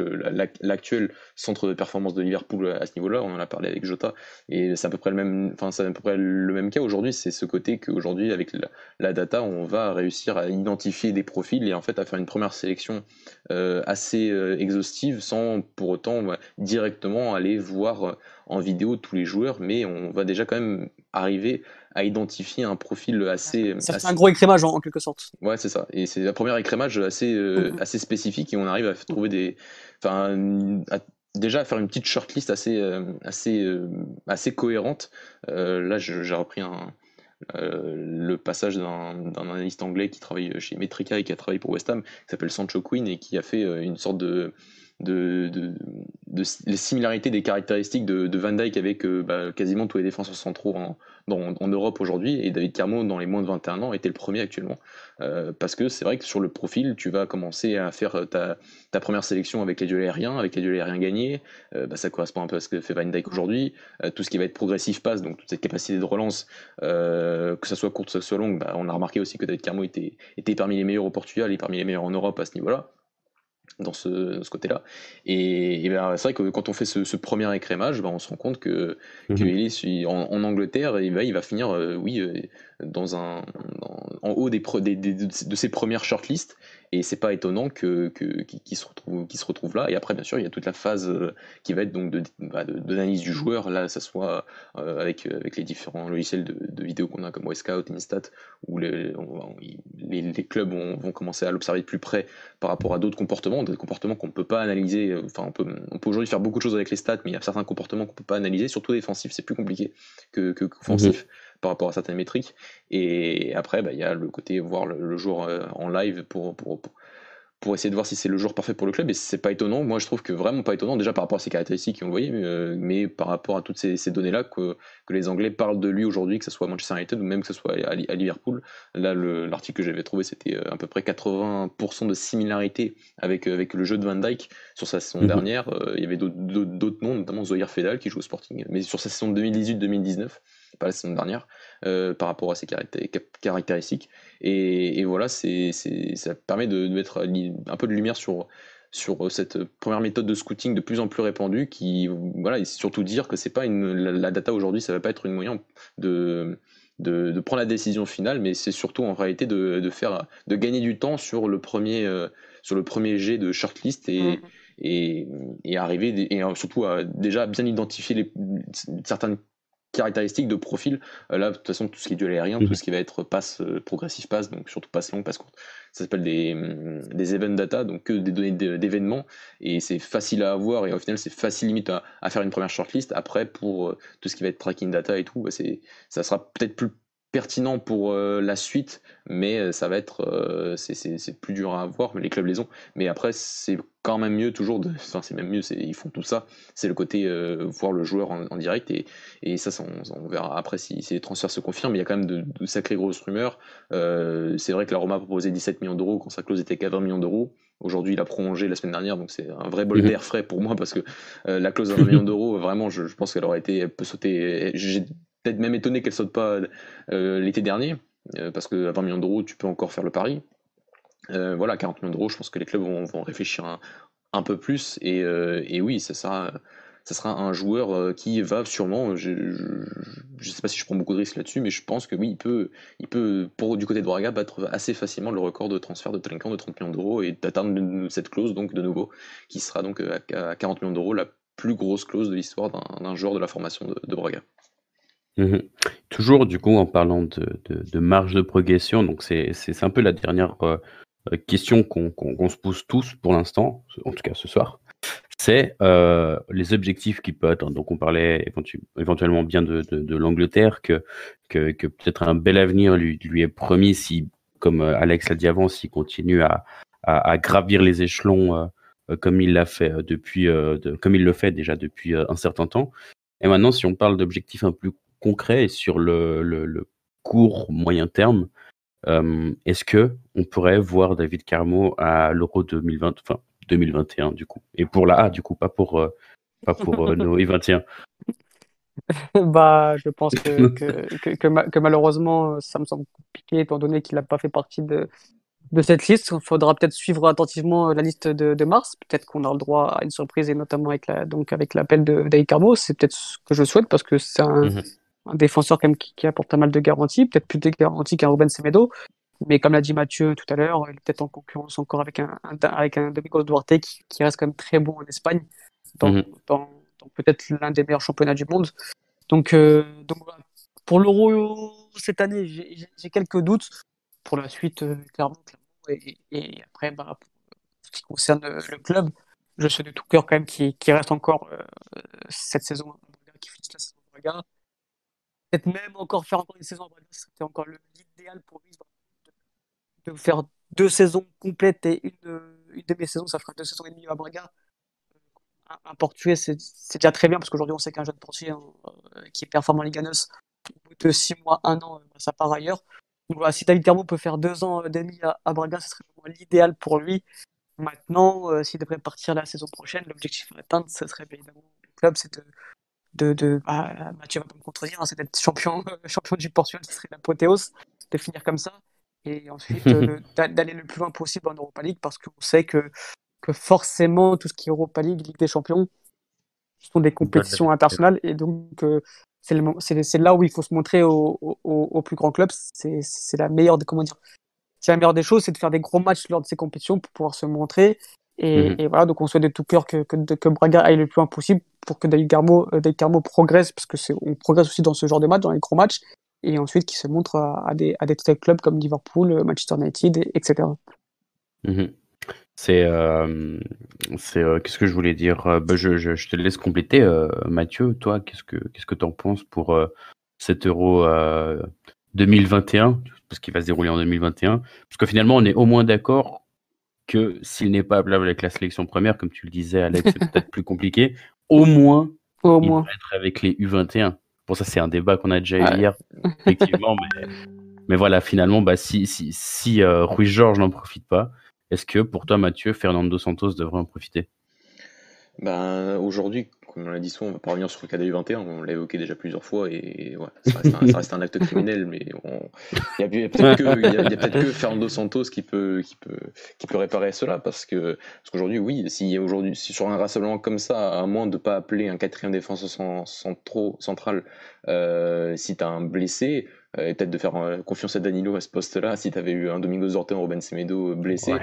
l'actuel centre de performance de Liverpool à ce niveau-là. On en a parlé avec Jota. Et c'est à peu près le même, enfin, c'est à peu près le même cas aujourd'hui. C'est ce côté qu'aujourd'hui, avec la, data, on va réussir à identifier des profils et en fait à faire une première sélection euh, assez euh, exhaustive sans pour autant directement aller voir en vidéo tous les joueurs. Mais on va déjà quand même arriver à identifier un profil assez. C'est un gros écrémage en, quelque sorte. Ouais, c'est ça. Et c'est la première écrémage assez, euh, mhm. assez spécifique et on arrive à trouver des. Enfin, déjà à faire une petite shortlist assez, euh, assez, euh, assez cohérente. là, j'ai repris un. le passage d'un analyste anglais qui travaille chez Metrica et qui a travaillé pour West Ham, qui s'appelle Sancho Quinn et qui a fait une sorte de, de, les similarités des caractéristiques de, Van Dyke avec euh, bah, quasiment tous les défenseurs centraux en, en Europe aujourd'hui. Et David Carmo dans les moins de 21 ans était le premier actuellement. Euh, parce que c'est vrai que sur le profil tu vas commencer à faire ta, ta première sélection avec les duels aériens avec les duels aériens gagnés. Euh, bah, ça correspond un peu à ce que fait Van Dyke aujourd'hui. Tout ce qui va être progressif passe donc toute cette capacité de relance que ça soit courte que ça soit longue bah, on a remarqué aussi que David Carmo était, était parmi les meilleurs au Portugal et parmi les meilleurs en Europe à ce niveau là dans ce, ce côté-là. Et, ben, c'est vrai que quand on fait ce, premier écrémage, ben, on se rend compte que, mmh est en, Angleterre, et ben, il va finir, euh, oui, euh, dans un, en haut des, des, de ses premières shortlists. Et c'est pas étonnant que, qui se retrouve qui se retrouve là. Et après, bien sûr, il y a toute la phase euh, qui va être donc de, bah, d'analyse du joueur. Là, ça soit euh, avec avec les différents logiciels de, de vidéo qu'on a comme Scout, Instat, où les, les, clubs vont, commencer à l'observer de plus près par rapport à d'autres comportements, des comportements qu'on peut pas analyser. Enfin, on peut on peut aujourd'hui faire beaucoup de choses avec les stats, mais il y a certains comportements qu'on peut pas analyser, surtout défensifs, c'est plus compliqué que, que offensif. Mhm par rapport à certaines métriques. Et après, bah, il y a le côté voir le, jour euh, en live pour, pour, pour, essayer de voir si c'est le jour parfait pour le club. Et c'est pas étonnant. Moi, je trouve que vraiment pas étonnant, déjà par rapport à ses caractéristiques, on voyait, mais, euh, mais par rapport à toutes ces, ces données-là, que, que, les Anglais parlent de lui aujourd'hui, que ce soit à Manchester United ou même que ce soit à, Liverpool. Là, l'article que j'avais trouvé, c'était euh, à peu près 80% de similarité avec, avec le jeu de Van Dyke sur sa saison mhm. dernière. il y avait d'autres noms, notamment Zohir Fedal qui joue au Sporting, mais sur sa saison 2018-2019 pas la saison dernière, euh, par rapport à ses caractéristiques. Et, voilà, c'est, ça permet de, mettre un peu de lumière sur, sur cette première méthode de scouting de plus en plus répandue, qui, voilà, et surtout dire que c'est pas une, la, data aujourd'hui, ça va pas être une moyen de, de, prendre la décision finale, mais c'est surtout en réalité de, faire, de gagner du temps sur le premier, euh, sur le premier jet de shortlist et, mmh. et, et, arriver, et surtout à déjà bien identifier les, certaines caractéristiques de profil. Euh, là, de toute façon, tout ce qui est duel aérien, tout mhm. ce qui va être passe euh, progressif passe, donc surtout passe longue, passe courte, ça s'appelle des, hum, des event data, donc que des données d'événements, et c'est facile à avoir, et au final, c'est facile limite à, faire une première shortlist. Après, pour euh, tout ce qui va être tracking data et tout, bah, c'est ça sera peut-être plus pertinent pour la suite, mais ça va être, c'est plus dur à voir, mais les clubs les ont. Mais après, c'est quand même mieux toujours, de, enfin c'est même mieux, ils font tout ça. C'est le côté voir le joueur en, direct et, et ça, on, verra après si, les transferts se confirment. Il y a quand même de, sacrées grosses rumeurs. c'est vrai que la Roma a proposé 17 millions d'euros quand sa clause était qu'à 20 millions d'euros. Aujourd'hui, il a prolongé la semaine dernière, donc c'est un vrai bol mhm. d'air frais pour moi parce que la clause à 20 millions d'euros, vraiment, je, je pense qu'elle aurait été, elle peut sauter. J'ai même étonné qu'elle saute pas euh, l'été dernier, euh, parce qu'à 20 millions d'euros, tu peux encore faire le pari. Euh, voilà, 40 millions d'euros, je pense que les clubs vont, réfléchir un, peu plus. Et, oui, ça sera, ça sera un joueur qui va sûrement, je ne sais pas si je prends beaucoup de risques là-dessus, mais je pense que oui, il peut, il peut pour, du côté de Braga, battre assez facilement le record de transfert de Talencan de 30 millions d'euros et d'atteindre cette clause, donc de nouveau, qui sera donc à, 40 millions d'euros, la plus grosse clause de l'histoire d'un joueur de la formation de Braga. Mmh Toujours, du coup, en parlant de, marge de progression, donc c'est un peu la dernière euh, euh, question qu'on se pose tous pour l'instant, en tout cas ce soir, c'est euh, les objectifs qui peuvent être. Donc, on parlait éventuellement bien de, l'Angleterre, que, que, peut-être un bel avenir lui, lui est promis si, comme Alex l'a dit avant, s'il continue à, à, gravir les échelons comme il l'a fait depuis, comme il le fait déjà depuis un certain temps. Et maintenant, si on parle d'objectifs un peu concret et sur le, le, court moyen terme, euh, est-ce que on pourrait voir David Carmo à l'Euro 2020, enfin 2021 du coup, et pour la A du coup, pas pour euh, pas pour euh, nos 21 bah, je pense que, que, que, malheureusement, ça me semble compliqué étant donné qu'il n'a pas fait partie de, de cette liste. Il faudra peut-être suivre attentivement la liste de, de mars. Peut-être qu'on a le droit à une surprise et notamment avec la, donc avec l'appel de David Carmo. C'est peut-être ce que je souhaite parce que c'est un, mmh un défenseur quand même qui, apporte pas mal de garanties, peut-être plus de garanties qu'un Ruben Semedo. Mais comme l'a dit Mathieu tout à l'heure, il est peut-être en concurrence encore avec un, avec un Domingos Duarte qui, qui, reste quand même très bon en Espagne, dans, mhm. dans, peut-être l'un des meilleurs championnats du monde. Donc, euh, donc pour l'Euro cette année, j'ai quelques doutes. Pour la suite, euh, clairement, Et, après, bah, pour ce qui concerne le club, je suis de tout cœur quand même qui, qui reste encore euh, cette saison, qui finisse la saison de peut-être même encore faire encore une saison à Braga, c'était encore l'idéal pour lui de, faire deux saisons complètes et une, demi-saison, ça fera deux saisons et demie à Braga. Un, un portugais, c'est déjà très bien parce qu'aujourd'hui on sait qu'un jeune portugais hein, euh, qui est performant en Liga NOS, au bout de six mois, un an, bah, ça part ailleurs. Donc voilà, si David peut faire deux ans et demi à, Braga, ce serait l'idéal pour lui. Maintenant, euh, s'il devrait partir la saison prochaine, l'objectif à atteindre, ce serait évidemment le club, c'est de de, de bah, Mathieu va pas me contredire, hein, c'est d'être champion, champion du Portugal, ce serait l'apothéose de finir comme ça, et ensuite euh, d'aller le plus loin possible en Europa League, parce qu'on sait que, que forcément tout ce qui est Europa League, Ligue des Champions, sont des compétitions internationales, et donc euh, c'est là où il faut se montrer au, au, plus grand club, c'est la meilleure, comment dire, c'est la meilleure des choses, c'est de faire des gros matchs lors de ces compétitions pour pouvoir se montrer Mmh et, voilà, donc on souhaite de tout cœur que, que, que, Braga aille le plus loin possible pour que David Carmo, euh, David progresse, parce que on progresse aussi dans ce genre de match, dans les gros matchs, et ensuite qu'il se montre à, des, à des clubs comme Liverpool, euh, Manchester United, etc. Mmh c'est, euh, c'est qu'est-ce que je voulais dire? Bah, je, je, je, te laisse compléter, Mathieu. Toi, qu'est-ce que qu'est-ce que t'en penses pour cet Euro 2021, parce qu'il va se dérouler en 2021, parce que finalement, on est au moins d'accord que s'il n'est pas appelable avec la sélection première, comme tu le disais, Alex, c'est peut-être plus compliqué. Au moins, au il moins. être avec les U21. Bon, ça, c'est un débat qu'on a déjà eu hier, effectivement. mais, voilà, finalement, bah, si, si, si euh, Rui Georges n'en profite pas, est-ce que pour toi, Mathieu, Fernando Santos devrait en profiter? Ben, Aujourd'hui, comme on l'a dit souvent, on va pas revenir sur le cas des U21, on l'a évoqué déjà plusieurs fois, et ouais, ça, reste un, acte criminel, mais il y a, peut-être que, que, Fernando Santos qui peut, qui, peut, qui peut réparer cela, parce que parce qu'aujourd'hui, oui, si, aujourd'hui, si sur un rassemblement comme ça, à moins de ne pas appeler un quatrième défenseur central, euh, si tu as un blessé, et peut-être de faire euh, confiance à Danilo à ce poste-là. Si tu avais eu un Domingo Zorte, un Ruben Semedo blessé,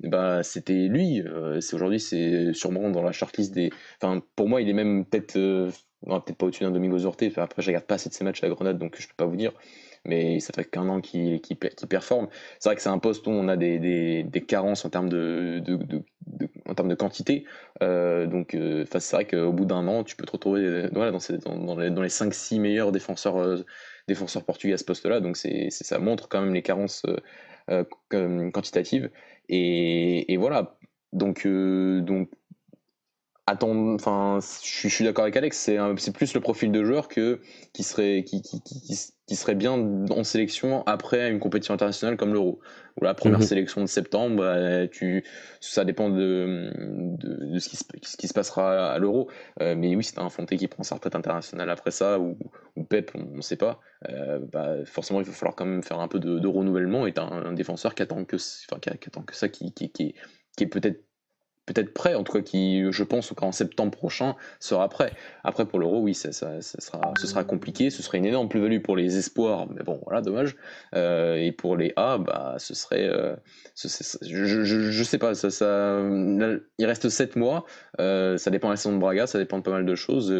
bah, c'était lui. Euh, c'est aujourd'hui, c'est sûrement dans la shortlist des. Enfin, pour moi, il est même peut-être euh, peut-être pas au-dessus d'un Domingo Zorte. après, je regarde pas assez de ses matchs à la Grenade, donc je peux pas vous dire. Mais ça fait qu'un an qu'il qui performe. C'est vrai que c'est un poste où on a des, des, des carences en termes de, de, de, en termes de quantité. donc, c'est vrai qu'au bout d'un an, tu peux te retrouver voilà, dans, ces, dans, dans, les, dans les 5-6 meilleurs défenseurs défenseur portugais à ce poste-là. Donc c'est, ça montre quand même les carences quantitatives. Et, voilà. Donc, donc Enfin, je, suis d'accord avec Alex, c'est plus le profil de joueur que, qui, serait, qui, qui, qui, serait bien en sélection après une compétition internationale comme l'Euro. Ou la première mhm. sélection de septembre, bah, tu, ça dépend de, de, ce, qui se, ce, qui se, passera à l'Euro. Euh, mais oui, c'est un Fonté qui prend sa retraite internationale après ça, ou, ou Pep, on ne sait pas. Euh, bah, forcément, il va falloir quand même faire un peu de, renouvellement. Et tu un, défenseur qui attend que, enfin, qui, attend que ça, qui est peut-être peut-être prêt, en tout cas qui, je pense qu'en septembre prochain sera prêt. Après pour l'euro, oui, ça, sera, ce sera compliqué, ce serait une énorme plus-value pour les espoirs, mais bon, voilà, dommage. Euh, et pour les A, bah, ce serait, euh, je, je, sais pas, ça, il reste 7 mois, euh, ça dépend de la saison de Braga, ça dépend de pas mal de choses.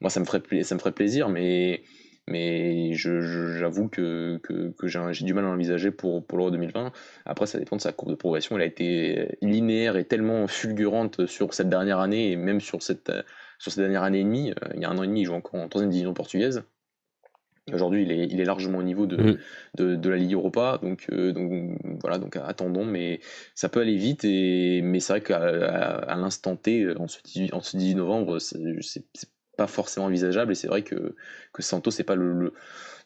moi, ça me ferait, ça me ferait plaisir, mais mais j'avoue que, que, j'ai du mal à l'envisager pour, pour l'Euro 2020. Après, ça dépend de sa courbe de progression. Elle a été linéaire et tellement fulgurante sur cette dernière année et même sur cette, sur cette dernière année et demie. Euh, il y a un an et demi, il joue encore en troisième division portugaise. Aujourd'hui, il est, il est, largement au niveau de, mmh. de, de, la Ligue Europa, donc, euh, donc voilà, donc attendons, mais ça peut aller vite, et, mais c'est vrai qu'à à, l'instant T, en ce 18, en ce 18 novembre, c'est pas forcément envisageable. Et c'est vrai que, que Santos, c'est pas le,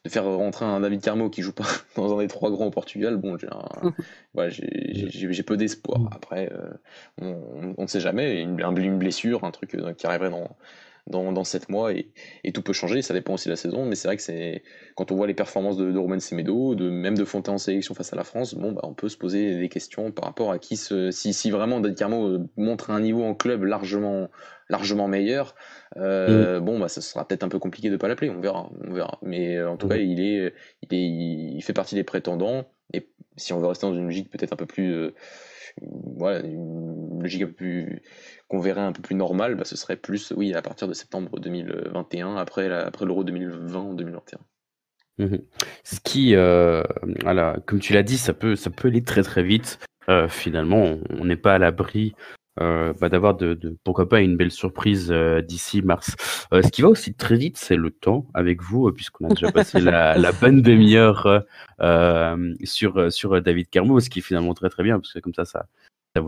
de faire rentrer un David Carmo qui joue pas dans un des trois grands au Portugal. Bon, j'ai j'ai peu d'espoir. Mm. Après, euh, on ne sait jamais. Une, une, blessure, un truc euh, qui arriverait dans dans, dans 7 mois et, et, tout peut changer, ça dépend aussi de la saison, mais c'est vrai que c'est quand on voit les performances de, de Romain Semedo, de, même de Fontaine en sélection face à la France, bon, bah, on peut se poser des questions par rapport à qui se, si, si vraiment David Carmo euh, montre un niveau en club largement, largement meilleur, euh, mm. bon, bah, ça sera peut-être un peu compliqué de pas l'appeler, on verra, on verra. Mais euh, en tout mm. cas, il est, il est, il fait partie des prétendants et si on veut rester dans une logique peut-être un peu plus voilà, une logique un peu plus qu'on verrait un peu plus normale, bah, ce serait plus, oui, à partir de septembre 2021, après après l'Euro 2020 en 2021. Mmh Ce qui, euh, voilà, comme tu l'as dit, ça peut, ça peut aller très très vite. Euh, finalement, on n'est pas à l'abri euh, bah, d'avoir de, de, pourquoi pas une belle surprise euh, d'ici mars. Euh, ce qui va aussi très vite, c'est le temps avec vous, puisqu'on a déjà passé la, la, bonne demi-heure sur sur David Carmo, ce qui est finalement très très bien, parce que comme ça, ça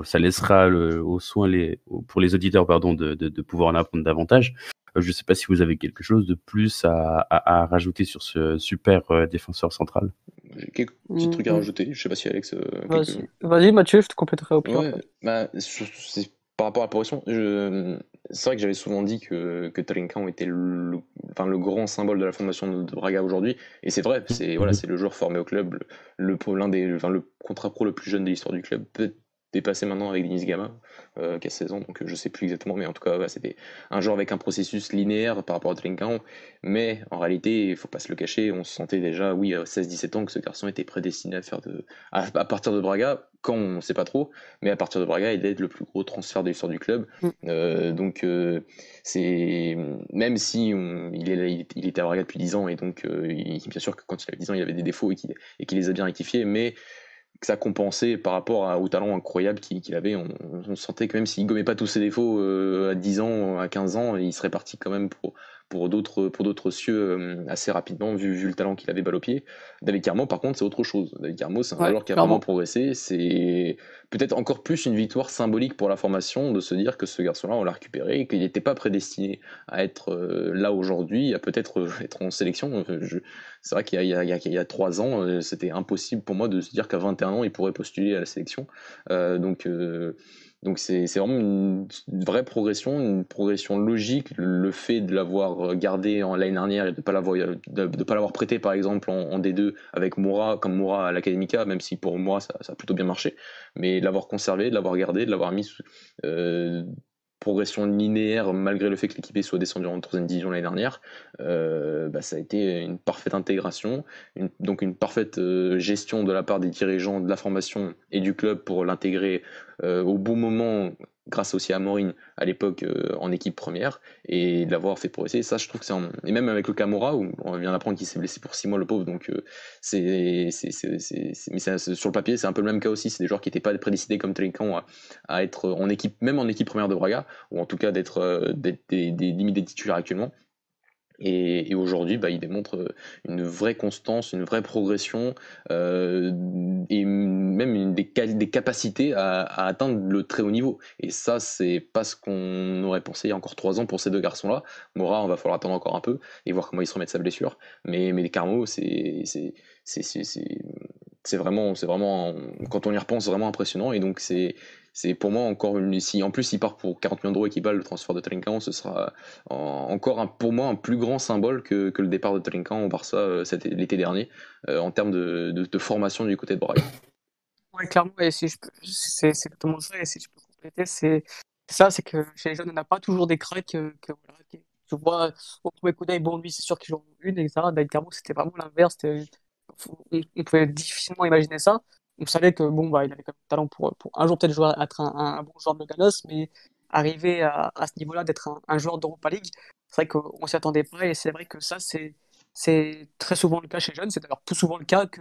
ça, laissera le, au soin les, pour les auditeurs pardon de, de, de pouvoir en apprendre davantage. je ne sais pas si vous avez quelque chose de plus à, à, à rajouter sur ce super défenseur central. J'ai quelques petits trucs à mm. rajouter. Je sais pas si Alex. Euh, Vas-y, Mathieu, je te compléterai au pire. bah, par rapport à la progression, je... c'est vrai que j'avais souvent dit que, que Trinkan était le, enfin, le grand symbole de la formation de, Braga aujourd'hui. Et c'est vrai, c'est voilà, mm. le joueur formé au club, le, l'un des, enfin, le contrat pro le plus jeune de l'histoire du club. Peut-être dépassé maintenant avec Denis Gama, euh, qui a 16 ans, donc euh, je sais plus exactement, mais en tout cas, c'était un joueur avec un processus linéaire par rapport à Trinkan, mais en réalité, il faut pas se le cacher, on se sentait déjà, oui, à 16-17 ans, que ce garçon était prédestiné à faire de. à, partir de Braga, quand on ne sait pas trop, mais à partir de Braga, il est le plus gros transfert de l'histoire du club. Mm. Euh, donc, c'est même si il, est, il, était à Braga depuis 10 ans, et donc, bien sûr que quand il avait 10 ans, il avait des défauts et qu'il les a bien rectifiés, mais que ça compensait par rapport au talent incroyable qu'il avait. On, sentait que même s'il gommait pas tous ses défauts euh, à 10 ans, à 15 ans, il serait parti quand même pour, pour d'autres pour d'autres cieux euh, assez rapidement vu, vu le talent qu'il avait balle au pied. David Carmo par contre c'est autre chose. David Carmo c'est un joueur qui a vraiment progressé. C'est peut-être encore plus une victoire symbolique pour la formation de se dire que ce garçon-là on l'a récupéré et qu'il n'était pas prédestiné à être euh, là aujourd'hui, à peut-être euh, être en sélection. C'est vrai qu'il y, y, a trois ans c'était impossible pour moi de se dire qu'à 21 ans il pourrait postuler à la sélection. donc donc c'est vraiment une, vraie progression, une progression logique. Le fait de l'avoir gardé en l'année dernière et de ne pas l'avoir prêté par exemple en, D2 avec Moura comme Moura à l'Académica, même si pour moi ça, ça, a plutôt bien marché, mais de l'avoir conservé, de l'avoir gardé, de l'avoir mis euh, progression linéaire malgré le fait que l'équipe soit descendue en troisième division l'année dernière, euh, bah, ça a été une parfaite intégration, donc une parfaite euh, gestion de la part des dirigeants de la formation et du club pour l'intégrer euh, au bon moment grâce aussi à Maureen à l'époque euh, en équipe première et de l'avoir fait progresser. Ça, je trouve que c'est et même avec le Camora où on vient d'apprendre qu'il s'est blessé pour six mois le pauvre, donc euh, c'est sur le papier c'est un peu le même cas aussi. C'est des joueurs qui n'étaient pas prédestinés comme Trinkan à, être en équipe, même en équipe première de Braga ou en tout cas d'être des, des, des titulaires actuellement. Et, aujourd'hui, bah, il démontre euh, une vraie constance, une vraie progression euh, et même des, capacités à, atteindre le très haut niveau. Et ça, c'est pas ce qu'on aurait pensé il y a encore trois ans pour ces deux garçons-là. Mora, on va falloir attendre encore un peu et voir comment il se remet de sa blessure. Mais, mais Carmo, c'est c'est vraiment, c'est vraiment, quand on y repense, vraiment impressionnant. Et donc, c'est c'est pour moi encore une. Si en plus il part pour 40 millions d'euros équivalent le transfert de Trinkan, ce sera encore pour moi un plus grand symbole que, que le départ de Trinkan au Barça euh, l'été dernier euh, en termes de, de, formation du côté de Braga. Oui, clairement, et si c'est exactement ça, et si je peux compléter, c'est ça, c'est que chez les jeunes, on n'a pas toujours des cracks euh, que, tu vois au premier coup d'œil, bon, lui, c'est sûr qu'il joue une, et ça, David Carmo, c'était vraiment l'inverse, on, pouvait difficilement imaginer ça on savait que bon, bah, il avait quand même le talent pour, pour un jour peut-être jouer, être un, bon joueur de Ganos, mais arriver à, à ce niveau-là d'être un, joueur d'Europa League, c'est vrai qu'on s'y attendait pas et c'est vrai que ça, c'est, c'est très souvent le cas chez jeunes. C'est d'ailleurs plus souvent le cas que,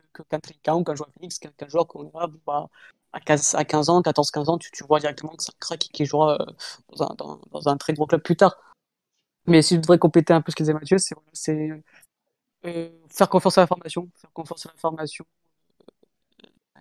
qu'un ou qu'un joueur Phoenix, qu'un, joueur qu'on a bah, à, 15, à 15 ans, 14-15 ans, tu, tu, vois directement que c'est un crack qui jouera euh, dans, un, dans, un très gros club plus tard. Mais si je devrais compléter un peu ce que disait Mathieu, c'est euh, faire confiance à la formation, faire confiance à la formation,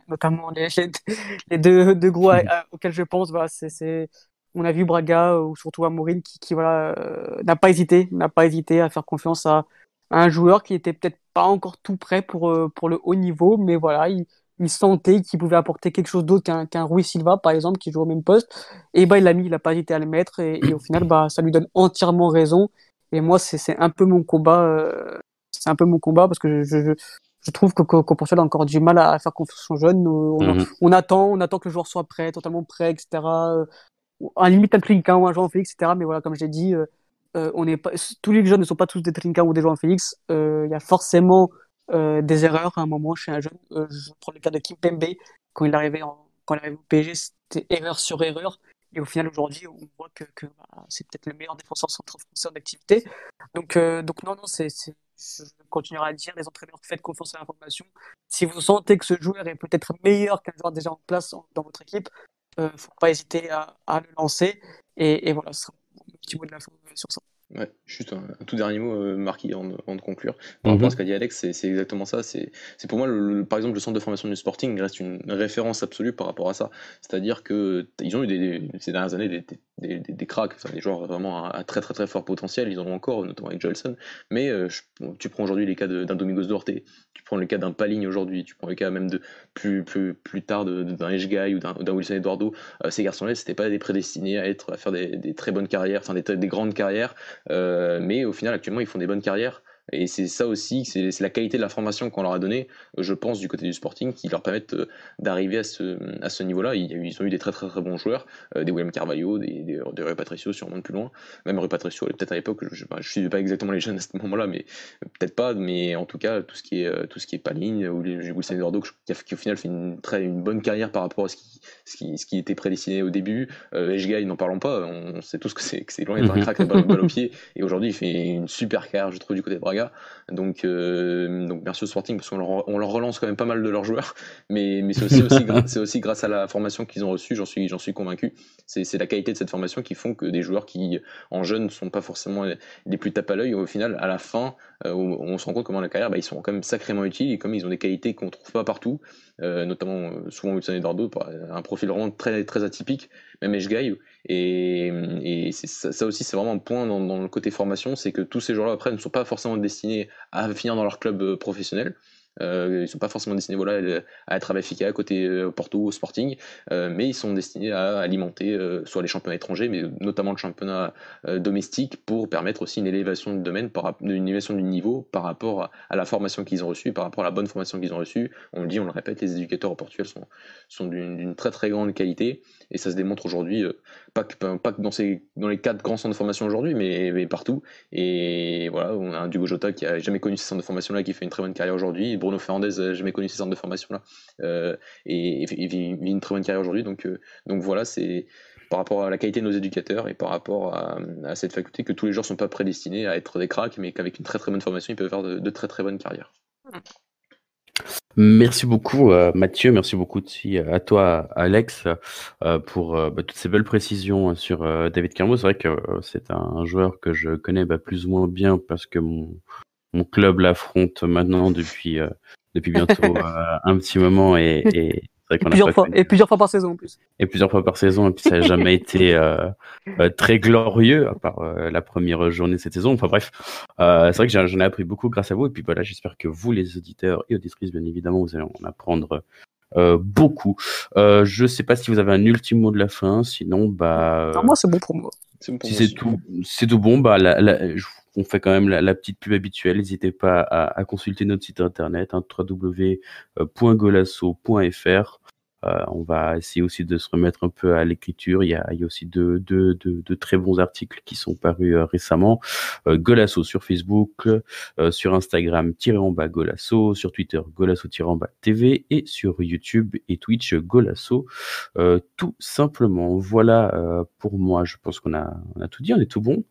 notamment les, les, deux, deux, gros mhm. auxquels je pense. Voilà, c'est, on a vu Braga ou surtout Amorim qui, qui voilà, euh, n'a pas hésité, n'a pas hésité à faire confiance à, un joueur qui était peut-être pas encore tout prêt pour, euh, pour le haut niveau, mais voilà, il, il sentait qu'il pouvait apporter quelque chose d'autre qu'un, qu'un Rui Silva, par exemple, qui joue au même poste. Et bah, il l'a mis, il n'a pas hésité à le mettre, et, au final, bah, ça lui donne entièrement raison. Et moi, c'est, c'est un peu mon combat, euh, c'est un peu mon combat parce que je, je, je trouve que Portugal a encore du mal à faire confiance aux jeunes. On, mhm. on, attend, on attend que le joueur soit prêt, totalement prêt, etc. Euh, à limite un Trinquin ou un joueur en Félix, etc. Mais voilà, comme j'ai dit, euh, euh, on est pas, tous les jeunes ne sont pas tous des Trinquins ou des joueurs en Félix. Il y a forcément des erreurs à un moment chez un jeune. je prends le cas de Kim Pembe quand il arrivait en, quand il arrivait au PSG, c'était erreur sur erreur. Et au final, aujourd'hui, on voit que, que bah, c'est peut-être le meilleur défenseur central français en activité. Donc, donc non, non, c'est je continuerai à dire, les entraîneurs, faites confiance à l'information. Si vous sentez que ce joueur est peut-être meilleur qu'un joueur déjà en place dans votre équipe, il euh, ne faut pas hésiter à, le lancer. Et, voilà, ce sera mon petit mot de la fin sur ça. Ouais, juste un, tout dernier mot, euh, Marquis, avant, de conclure. Par rapport à mhm. ce qu'a dit Alex, c'est exactement ça. C'est pour moi, le, par exemple, le centre de formation du Sporting reste une référence absolue par rapport à ça. C'est-à-dire que ils ont eu des, ces dernières années des, des, des, des cracks, enfin, des joueurs vraiment à, très très très fort potentiel. Ils en ont encore, notamment avec Jolson. Mais euh, tu prends aujourd'hui les cas d'un Domingos Duarte, tu prends le cas d'un Paligne aujourd'hui, tu prends le cas même de plus plus plus tard d'un Eshgai ou d'un Wilson Eduardo. Euh, ces garçons-là, c'était pas des prédestinés à être à faire des, très bonnes carrières, enfin des grandes carrières. Euh, mais au final, actuellement, ils font des bonnes carrières. Et c'est ça aussi, c'est la qualité de la formation qu'on leur a donnée, je pense, du côté du Sporting, qui leur permettent euh, d'arriver à ce, à ce niveau-là. Ils, ont eu des très très très bons joueurs, euh, des William Carvalho, des, des, des Rui Patricio, si on monte plus loin. Même Rui Patricio, peut-être à l'époque, je ne suis pas exactement les jeunes à ce moment-là, mais peut-être pas, mais en tout cas, tout ce qui est, tout ce qui est Paline, ou Wilson Eduardo, qui, qui, au final fait une, très, une bonne carrière par rapport à ce qui, ce qui, ce qui était prédestiné au début. Euh, n'en parlons pas, on sait tous que c'est loin d'être un crack de balle, au pied, et aujourd'hui il fait une super carrière, je trouve, du côté de donc, euh, donc merci au Sporting parce qu'on leur, on leur relance quand même pas mal de leurs joueurs, mais, mais c'est aussi, aussi, aussi, grâce à la formation qu'ils ont reçue, j'en suis, convaincu. C'est la qualité de cette formation qui font que des joueurs qui en jeunes ne sont pas forcément les plus tape à l'œil, au final, à la fin, euh, on se rend compte comment la carrière, bah, ils sont quand même sacrément utiles. Et comme ils ont des qualités qu'on trouve pas partout, euh, notamment souvent Wilson Eduardo, un profil vraiment très, très atypique, même Eshgai. Et, ça, aussi, c'est vraiment un point dans, le côté formation, c'est que tous ces joueurs-là, après, ne sont pas forcément destinés à finir dans leur club professionnel. Euh, ils sont pas forcément destinés voilà, à être à à côté euh, Porto, au Sporting, euh, mais ils sont destinés à alimenter euh, soit les championnats étrangers, mais notamment le championnat domestique pour permettre aussi une élévation du domaine, par, une élévation du niveau par rapport à, la formation qu'ils ont reçue, par rapport à la bonne formation qu'ils ont reçue. On le dit, on le répète, les éducateurs au Portugal sont d'une très très grande qualité et ça se démontre aujourd'hui, pas que, pas dans, ces, dans les quatre grands centres de formation aujourd'hui, mais, partout. Et voilà, on a un Dugo Jota qui a jamais connu ces centres de formation là, qui fait une très bonne carrière aujourd'hui Bruno Fernandez, j'ai jamais connu ces centres de formation-là, euh, et, il vit une très bonne carrière aujourd'hui. Donc, euh, donc voilà, c'est par rapport à la qualité de nos éducateurs et par rapport à, cette faculté que tous les joueurs ne sont pas prédestinés à être des cracks, mais qu'avec une très très bonne formation, ils peuvent faire de, très très bonnes carrières. Merci beaucoup Mathieu, merci beaucoup aussi à toi Alex pour bah, toutes ces belles précisions sur David Carmo. C'est vrai que c'est un joueur que je connais bah, plus ou moins bien parce que mon, mon club l'affronte maintenant depuis, depuis bientôt un petit moment et et plusieurs, fois, et plusieurs fois par saison en plus. Et plusieurs fois par saison, et puis ça n'a jamais été euh, euh, très glorieux, à part euh, la première journée de cette saison. Enfin bref, c'est vrai que j'en ai appris beaucoup grâce à vous, et puis voilà, j'espère que vous, les auditeurs et auditrices, bien évidemment, vous allez en apprendre beaucoup. je ne sais pas si vous avez un ultime mot de la fin, sinon, bah. moi, c'est bon pour moi. si c'est tout, c'est tout bon, bah, on fait quand même la, petite pub habituelle. N'hésitez pas à, consulter notre site internet, hein, www.golasso.fr. Euh, on va essayer aussi de se remettre un peu à l'écriture. Il y a, aussi de, de, très bons articles qui sont parus euh, récemment. Euh, Golasso sur Facebook, sur Instagram, tiré en bas Golasso, sur Twitter, Golasso tiré en bas TV et sur YouTube et Twitch Golasso. tout simplement. Voilà pour moi. Je pense qu'on a, on a tout dit. On est tout bon.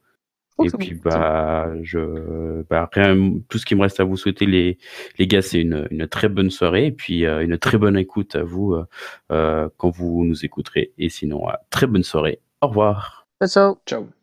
Et puis, bah, je, bah, rien, tout ce qui me reste à vous souhaiter, les, les gars, c'est une, une très bonne soirée et puis euh, une très bonne écoute à vous euh, euh, quand vous nous écouterez. Et sinon, très bonne soirée. Au revoir. Ciao. Ciao.